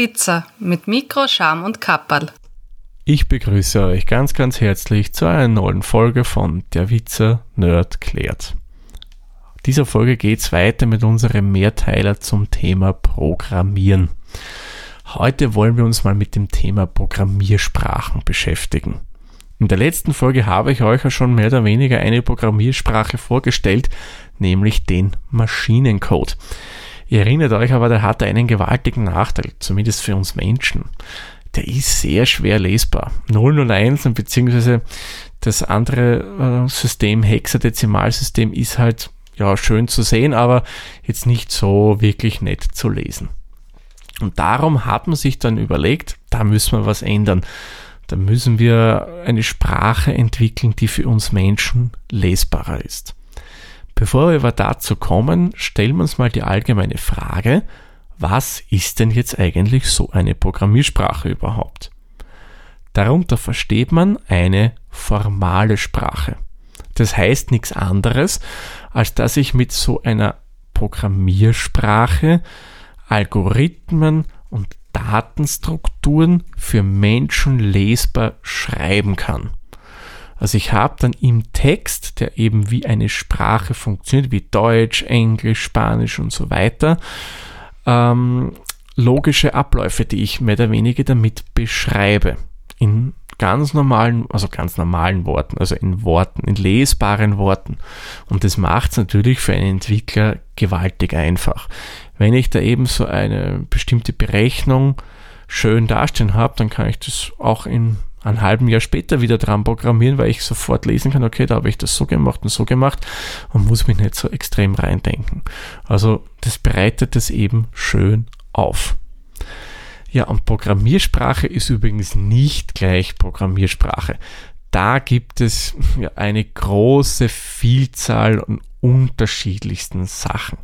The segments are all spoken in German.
Witzer mit Mikro, Scham und Kapperl. Ich begrüße euch ganz, ganz herzlich zu einer neuen Folge von Der Witzer Nerd klärt. Dieser Folge geht es weiter mit unserem Mehrteiler zum Thema Programmieren. Heute wollen wir uns mal mit dem Thema Programmiersprachen beschäftigen. In der letzten Folge habe ich euch ja schon mehr oder weniger eine Programmiersprache vorgestellt, nämlich den Maschinencode. Ihr erinnert euch aber, der hatte einen gewaltigen Nachteil, zumindest für uns Menschen. Der ist sehr schwer lesbar. 0 und 1 beziehungsweise das andere äh, System, Hexadezimalsystem, ist halt ja schön zu sehen, aber jetzt nicht so wirklich nett zu lesen. Und darum hat man sich dann überlegt, da müssen wir was ändern. Da müssen wir eine Sprache entwickeln, die für uns Menschen lesbarer ist. Bevor wir aber dazu kommen, stellen wir uns mal die allgemeine Frage, was ist denn jetzt eigentlich so eine Programmiersprache überhaupt? Darunter versteht man eine formale Sprache. Das heißt nichts anderes, als dass ich mit so einer Programmiersprache Algorithmen und Datenstrukturen für Menschen lesbar schreiben kann. Also ich habe dann im Text, der eben wie eine Sprache funktioniert, wie Deutsch, Englisch, Spanisch und so weiter, ähm, logische Abläufe, die ich mehr oder weniger damit beschreibe. In ganz normalen, also ganz normalen Worten, also in Worten, in lesbaren Worten. Und das macht es natürlich für einen Entwickler gewaltig einfach. Wenn ich da eben so eine bestimmte Berechnung schön dastehen habe, dann kann ich das auch in ein halben Jahr später wieder dran programmieren, weil ich sofort lesen kann, okay, da habe ich das so gemacht und so gemacht und muss mich nicht so extrem reindenken. Also das bereitet es eben schön auf. Ja, und Programmiersprache ist übrigens nicht gleich Programmiersprache. Da gibt es ja eine große Vielzahl an unterschiedlichsten Sachen.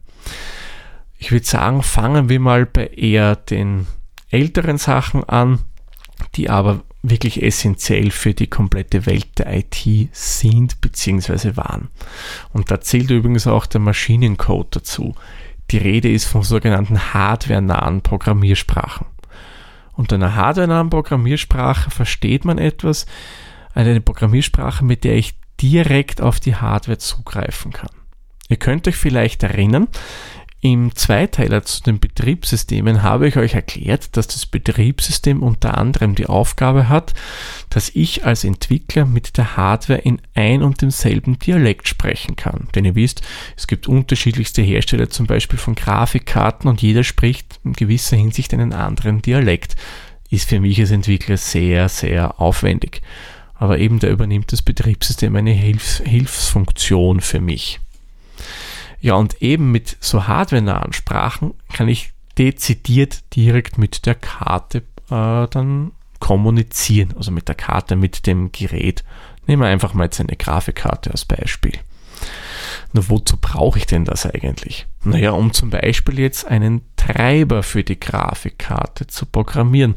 Ich würde sagen, fangen wir mal bei eher den älteren Sachen an, die aber wirklich essentiell für die komplette Welt der IT sind bzw. waren. Und da zählt übrigens auch der Maschinencode dazu. Die Rede ist von sogenannten hardware-nahen Programmiersprachen. Unter einer hardware-nahen Programmiersprache versteht man etwas, eine Programmiersprache, mit der ich direkt auf die Hardware zugreifen kann. Ihr könnt euch vielleicht erinnern, im Zweiteiler zu den Betriebssystemen habe ich euch erklärt, dass das Betriebssystem unter anderem die Aufgabe hat, dass ich als Entwickler mit der Hardware in ein und demselben Dialekt sprechen kann. Denn ihr wisst, es gibt unterschiedlichste Hersteller zum Beispiel von Grafikkarten und jeder spricht in gewisser Hinsicht einen anderen Dialekt. Ist für mich als Entwickler sehr, sehr aufwendig. Aber eben da übernimmt das Betriebssystem eine Hilfs Hilfsfunktion für mich. Ja, und eben mit so hardware-nahen Sprachen kann ich dezidiert direkt mit der Karte äh, dann kommunizieren, also mit der Karte, mit dem Gerät. Nehmen wir einfach mal jetzt eine Grafikkarte als Beispiel. Nur wozu brauche ich denn das eigentlich? Naja, um zum Beispiel jetzt einen Treiber für die Grafikkarte zu programmieren.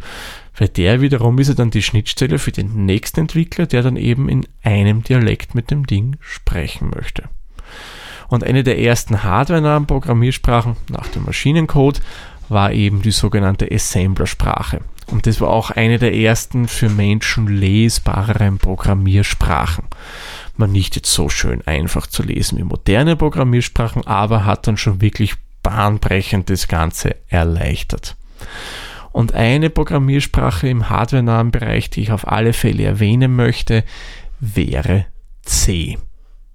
Weil der wiederum ist ja dann die Schnittstelle für den nächsten Entwickler, der dann eben in einem Dialekt mit dem Ding sprechen möchte. Und eine der ersten hardware-nahen Programmiersprachen nach dem Maschinencode war eben die sogenannte Assembler-Sprache. Und das war auch eine der ersten für Menschen lesbareren Programmiersprachen. Man nicht jetzt so schön einfach zu lesen wie moderne Programmiersprachen, aber hat dann schon wirklich bahnbrechend das Ganze erleichtert. Und eine Programmiersprache im hardware-nahen Bereich, die ich auf alle Fälle erwähnen möchte, wäre C.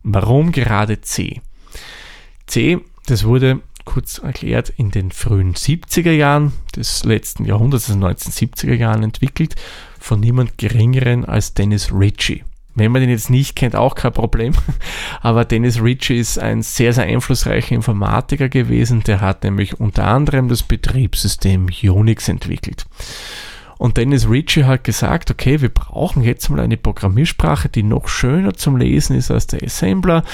Warum gerade C? C, das wurde kurz erklärt in den frühen 70er Jahren des letzten Jahrhunderts, also 1970er Jahren entwickelt, von niemand geringeren als Dennis Ritchie. Wenn man den jetzt nicht kennt, auch kein Problem. Aber Dennis Ritchie ist ein sehr, sehr einflussreicher Informatiker gewesen. Der hat nämlich unter anderem das Betriebssystem Unix entwickelt. Und Dennis Ritchie hat gesagt, okay, wir brauchen jetzt mal eine Programmiersprache, die noch schöner zum Lesen ist als der Assembler,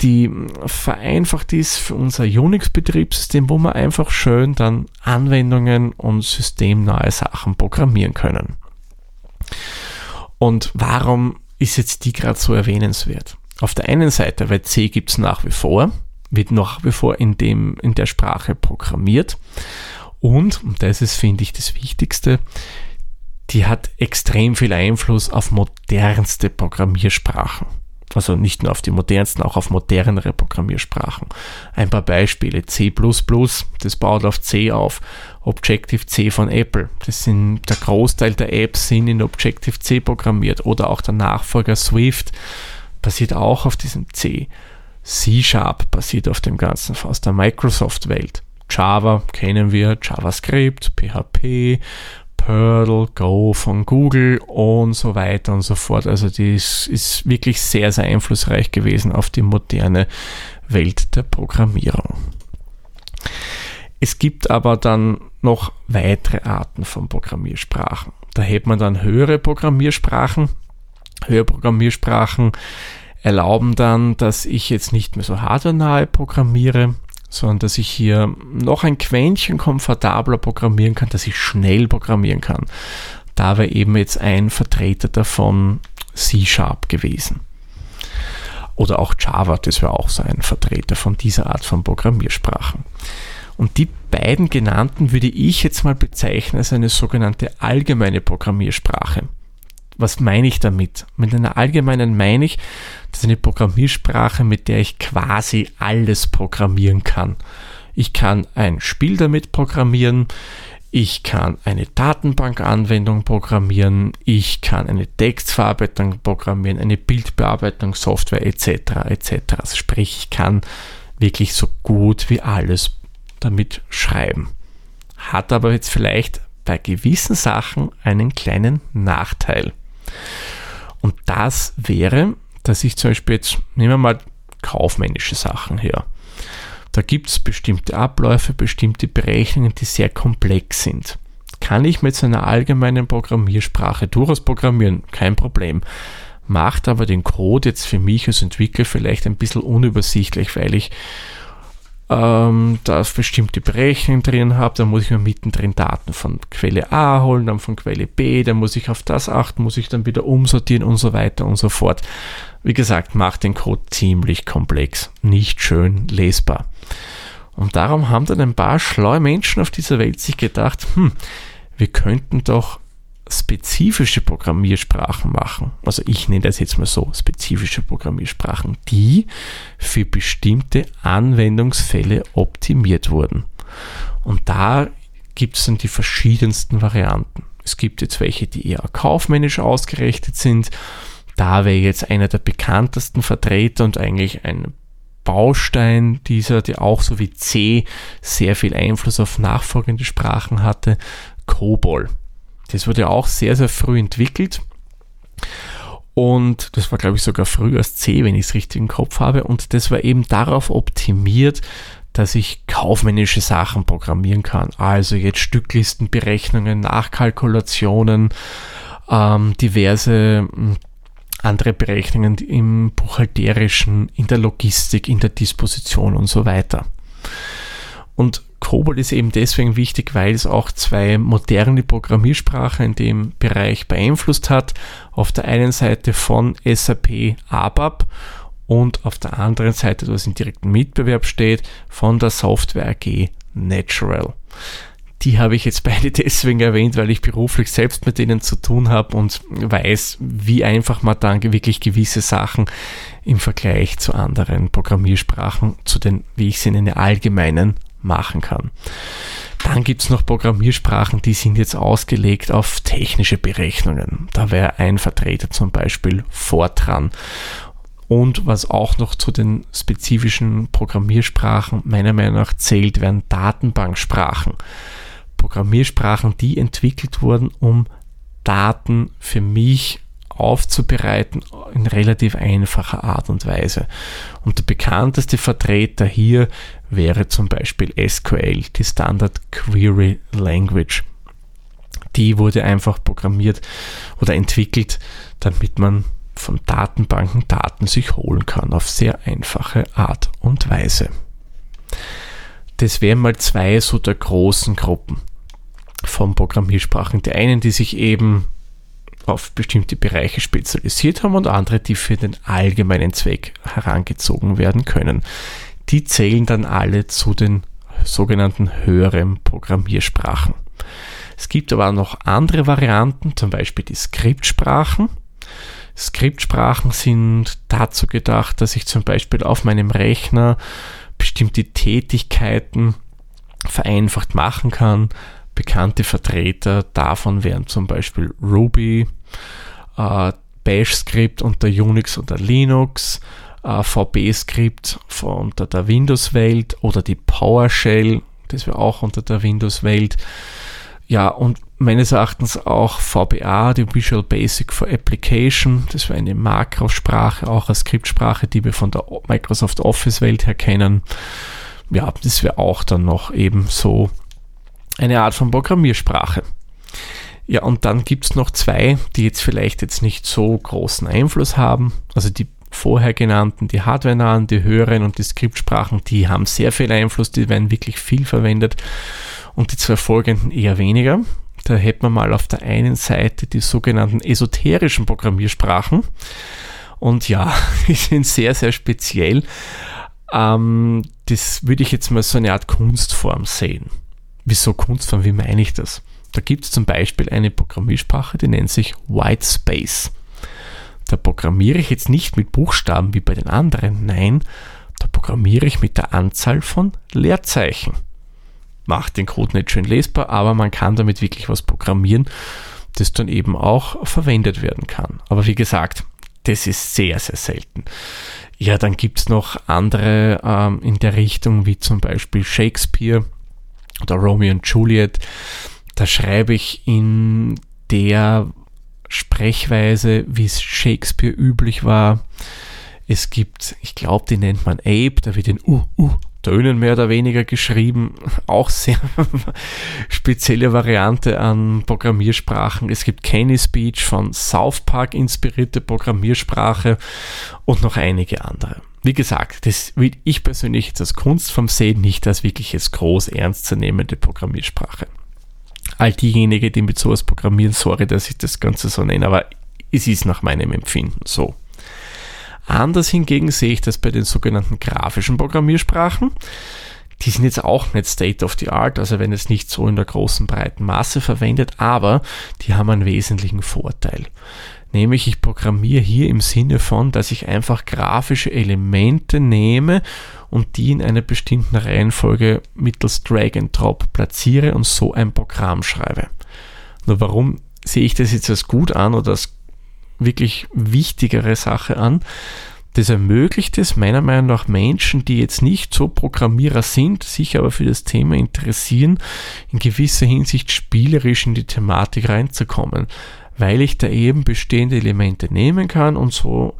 die vereinfacht ist für unser Unix-Betriebssystem, wo wir einfach schön dann Anwendungen und systemnahe Sachen programmieren können. Und warum ist jetzt die gerade so erwähnenswert? Auf der einen Seite, weil C gibt es nach wie vor, wird nach wie vor in, dem, in der Sprache programmiert. Und, und das ist, finde ich, das Wichtigste, die hat extrem viel Einfluss auf modernste Programmiersprachen. Also nicht nur auf die modernsten, auch auf modernere Programmiersprachen. Ein paar Beispiele. C++, das baut auf C auf. Objective-C von Apple. Das sind, der Großteil der Apps sind in Objective-C programmiert. Oder auch der Nachfolger Swift basiert auch auf diesem C. C-Sharp basiert auf dem Ganzen aus der Microsoft-Welt. Java kennen wir, JavaScript, PHP, Perl, Go von Google und so weiter und so fort. Also das ist wirklich sehr, sehr einflussreich gewesen auf die moderne Welt der Programmierung. Es gibt aber dann noch weitere Arten von Programmiersprachen. Da hält man dann höhere Programmiersprachen. Höhere Programmiersprachen erlauben dann, dass ich jetzt nicht mehr so hardware programmiere, sondern dass ich hier noch ein Quäntchen komfortabler programmieren kann, dass ich schnell programmieren kann. Da wäre eben jetzt ein Vertreter davon C-Sharp gewesen. Oder auch Java, das wäre auch so ein Vertreter von dieser Art von Programmiersprachen. Und die beiden genannten würde ich jetzt mal bezeichnen als eine sogenannte allgemeine Programmiersprache. Was meine ich damit? Mit einer allgemeinen meine ich, das ist eine Programmiersprache, mit der ich quasi alles programmieren kann. Ich kann ein Spiel damit programmieren, ich kann eine Datenbankanwendung programmieren, ich kann eine Textverarbeitung programmieren, eine Bildbearbeitungssoftware etc. etc. Also sprich, ich kann wirklich so gut wie alles damit schreiben. Hat aber jetzt vielleicht bei gewissen Sachen einen kleinen Nachteil. Und das wäre, dass ich zum Beispiel jetzt, nehmen wir mal kaufmännische Sachen her. Da gibt es bestimmte Abläufe, bestimmte Berechnungen, die sehr komplex sind. Kann ich mit so einer allgemeinen Programmiersprache durchaus programmieren, kein Problem. Macht aber den Code jetzt für mich als Entwickler vielleicht ein bisschen unübersichtlich, weil ich ähm, da bestimmte Berechnungen drin habe, dann muss ich mir mittendrin Daten von Quelle A holen, dann von Quelle B, dann muss ich auf das achten, muss ich dann wieder umsortieren und so weiter und so fort. Wie gesagt, macht den Code ziemlich komplex, nicht schön lesbar. Und darum haben dann ein paar schlaue Menschen auf dieser Welt sich gedacht, hm, wir könnten doch spezifische Programmiersprachen machen. Also ich nenne das jetzt mal so, spezifische Programmiersprachen, die für bestimmte Anwendungsfälle optimiert wurden. Und da gibt es dann die verschiedensten Varianten. Es gibt jetzt welche, die eher kaufmännisch ausgerichtet sind. Da wäre jetzt einer der bekanntesten Vertreter und eigentlich ein Baustein dieser, der auch so wie C sehr viel Einfluss auf nachfolgende Sprachen hatte, COBOL. Das wurde auch sehr, sehr früh entwickelt. Und das war, glaube ich, sogar früher als C, wenn ich es richtig im Kopf habe. Und das war eben darauf optimiert, dass ich kaufmännische Sachen programmieren kann. Also jetzt Stücklistenberechnungen, Nachkalkulationen, ähm, diverse hm, andere Berechnungen im buchhalterischen, in der Logistik, in der Disposition und so weiter. Und Cobol ist eben deswegen wichtig, weil es auch zwei moderne Programmiersprachen in dem Bereich beeinflusst hat. Auf der einen Seite von SAP ABAP und auf der anderen Seite, was im direkten Mitbewerb steht, von der Software AG Natural. Die habe ich jetzt beide deswegen erwähnt, weil ich beruflich selbst mit denen zu tun habe und weiß, wie einfach man dann wirklich gewisse Sachen im Vergleich zu anderen Programmiersprachen, zu den, wie ich sie nenne, allgemeinen machen kann. Dann gibt es noch Programmiersprachen, die sind jetzt ausgelegt auf technische Berechnungen. Da wäre ein Vertreter zum Beispiel Fortran. Und was auch noch zu den spezifischen Programmiersprachen meiner Meinung nach zählt, wären Datenbanksprachen. Programmiersprachen, die entwickelt wurden, um Daten für mich aufzubereiten in relativ einfacher Art und Weise. Und der bekannteste Vertreter hier wäre zum Beispiel SQL, die Standard Query Language. Die wurde einfach programmiert oder entwickelt, damit man von Datenbanken Daten sich holen kann auf sehr einfache Art und Weise. Das wären mal zwei so der großen Gruppen von Programmiersprachen. Die einen, die sich eben auf bestimmte Bereiche spezialisiert haben und andere, die für den allgemeinen Zweck herangezogen werden können. Die zählen dann alle zu den sogenannten höheren Programmiersprachen. Es gibt aber noch andere Varianten, zum Beispiel die Skriptsprachen. Skriptsprachen sind dazu gedacht, dass ich zum Beispiel auf meinem Rechner bestimmte Tätigkeiten vereinfacht machen kann. Bekannte Vertreter davon wären zum Beispiel Ruby, äh, Bash-Skript unter Unix oder Linux, äh, VB-Skript unter der Windows-Welt oder die PowerShell, das wäre auch unter der Windows-Welt. Ja, und meines Erachtens auch VBA, die Visual Basic for Application. Das wäre eine Makrosprache, auch eine Skriptsprache, die wir von der Microsoft Office Welt her kennen. Ja, das wäre auch dann noch eben so eine Art von Programmiersprache. Ja, und dann gibt es noch zwei, die jetzt vielleicht jetzt nicht so großen Einfluss haben. Also die vorher genannten, die hardware-nahen, die höheren und die Skriptsprachen, die haben sehr viel Einfluss, die werden wirklich viel verwendet und die zwei folgenden eher weniger. Da hätten wir mal auf der einen Seite die sogenannten esoterischen Programmiersprachen. Und ja, die sind sehr, sehr speziell. Ähm, das würde ich jetzt mal so eine Art Kunstform sehen. Wieso Kunstform? Wie meine ich das? Da gibt es zum Beispiel eine Programmiersprache, die nennt sich White Space. Da programmiere ich jetzt nicht mit Buchstaben wie bei den anderen, nein, da programmiere ich mit der Anzahl von Leerzeichen macht den Code nicht schön lesbar, aber man kann damit wirklich was programmieren, das dann eben auch verwendet werden kann. Aber wie gesagt, das ist sehr, sehr selten. Ja, dann gibt es noch andere ähm, in der Richtung, wie zum Beispiel Shakespeare oder Romeo und Juliet. Da schreibe ich in der Sprechweise, wie es Shakespeare üblich war. Es gibt, ich glaube, die nennt man Ape, da wird ein U, U Tönen mehr oder weniger geschrieben. Auch sehr spezielle Variante an Programmiersprachen. Es gibt Kenny Speech von South Park inspirierte Programmiersprache und noch einige andere. Wie gesagt, das will ich persönlich jetzt als Kunstform sehen, nicht als wirklich jetzt groß ernstzunehmende Programmiersprache. All diejenigen, die mit sowas programmieren, sorry, dass ich das Ganze so nenne, aber es ist nach meinem Empfinden so. Anders hingegen sehe ich das bei den sogenannten grafischen Programmiersprachen. Die sind jetzt auch nicht State of the Art, also wenn es nicht so in der großen breiten Masse verwendet, aber die haben einen wesentlichen Vorteil. Nämlich ich programmiere hier im Sinne von, dass ich einfach grafische Elemente nehme und die in einer bestimmten Reihenfolge mittels Drag and Drop platziere und so ein Programm schreibe. Nur warum sehe ich das jetzt als gut an oder als wirklich wichtigere Sache an. Das ermöglicht es meiner Meinung nach Menschen, die jetzt nicht so Programmierer sind, sich aber für das Thema interessieren, in gewisser Hinsicht spielerisch in die Thematik reinzukommen, weil ich da eben bestehende Elemente nehmen kann und so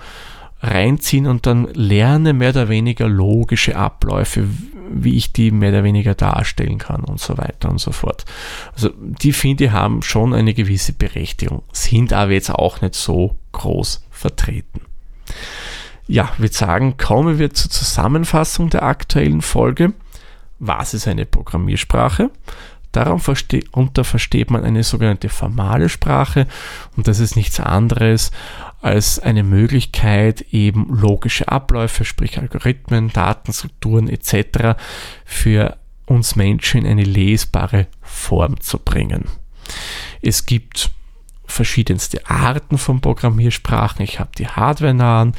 reinziehen und dann lerne mehr oder weniger logische Abläufe, wie ich die mehr oder weniger darstellen kann und so weiter und so fort. Also die finde ich haben schon eine gewisse Berechtigung, sind aber jetzt auch nicht so groß vertreten. Ja, würde sagen, kommen wir zur Zusammenfassung der aktuellen Folge. Was ist eine Programmiersprache? Darunter versteht man eine sogenannte formale Sprache und das ist nichts anderes als eine Möglichkeit, eben logische Abläufe, sprich Algorithmen, Datenstrukturen etc. für uns Menschen in eine lesbare Form zu bringen. Es gibt verschiedenste Arten von Programmiersprachen. Ich habe die hardware-nahen,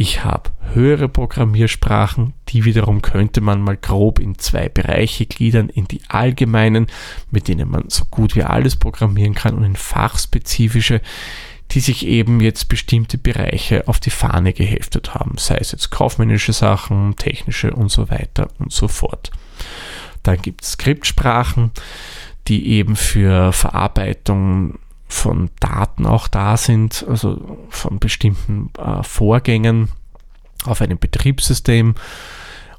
ich habe höhere Programmiersprachen, die wiederum könnte man mal grob in zwei Bereiche gliedern, in die allgemeinen, mit denen man so gut wie alles programmieren kann, und in fachspezifische, die sich eben jetzt bestimmte Bereiche auf die Fahne geheftet haben, sei es jetzt kaufmännische Sachen, technische und so weiter und so fort. Dann gibt es Skriptsprachen, die eben für Verarbeitung von Daten auch da sind, also von bestimmten äh, Vorgängen auf einem Betriebssystem.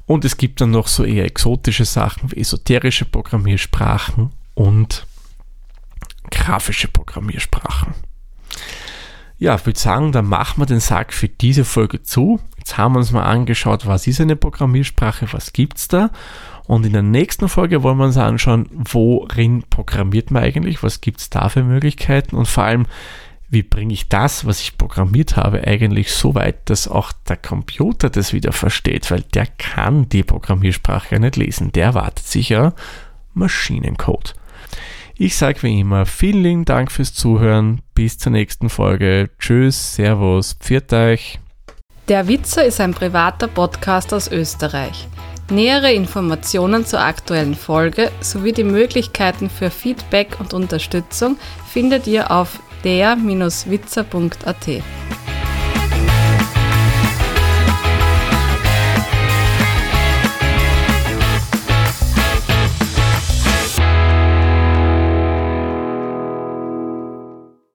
Und es gibt dann noch so eher exotische Sachen wie esoterische Programmiersprachen und grafische Programmiersprachen. Ja, ich würde sagen, dann machen wir den Sack für diese Folge zu. Jetzt haben wir uns mal angeschaut, was ist eine Programmiersprache, was gibt es da. Und in der nächsten Folge wollen wir uns anschauen, worin programmiert man eigentlich, was gibt es da für Möglichkeiten und vor allem, wie bringe ich das, was ich programmiert habe, eigentlich so weit, dass auch der Computer das wieder versteht, weil der kann die Programmiersprache ja nicht lesen. Der erwartet sich ja Maschinencode. Ich sage wie immer vielen lieben Dank fürs Zuhören. Bis zur nächsten Folge. Tschüss, Servus, pfiat euch. Der Witzer ist ein privater Podcast aus Österreich. Nähere Informationen zur aktuellen Folge sowie die Möglichkeiten für Feedback und Unterstützung findet ihr auf der-witzer.at.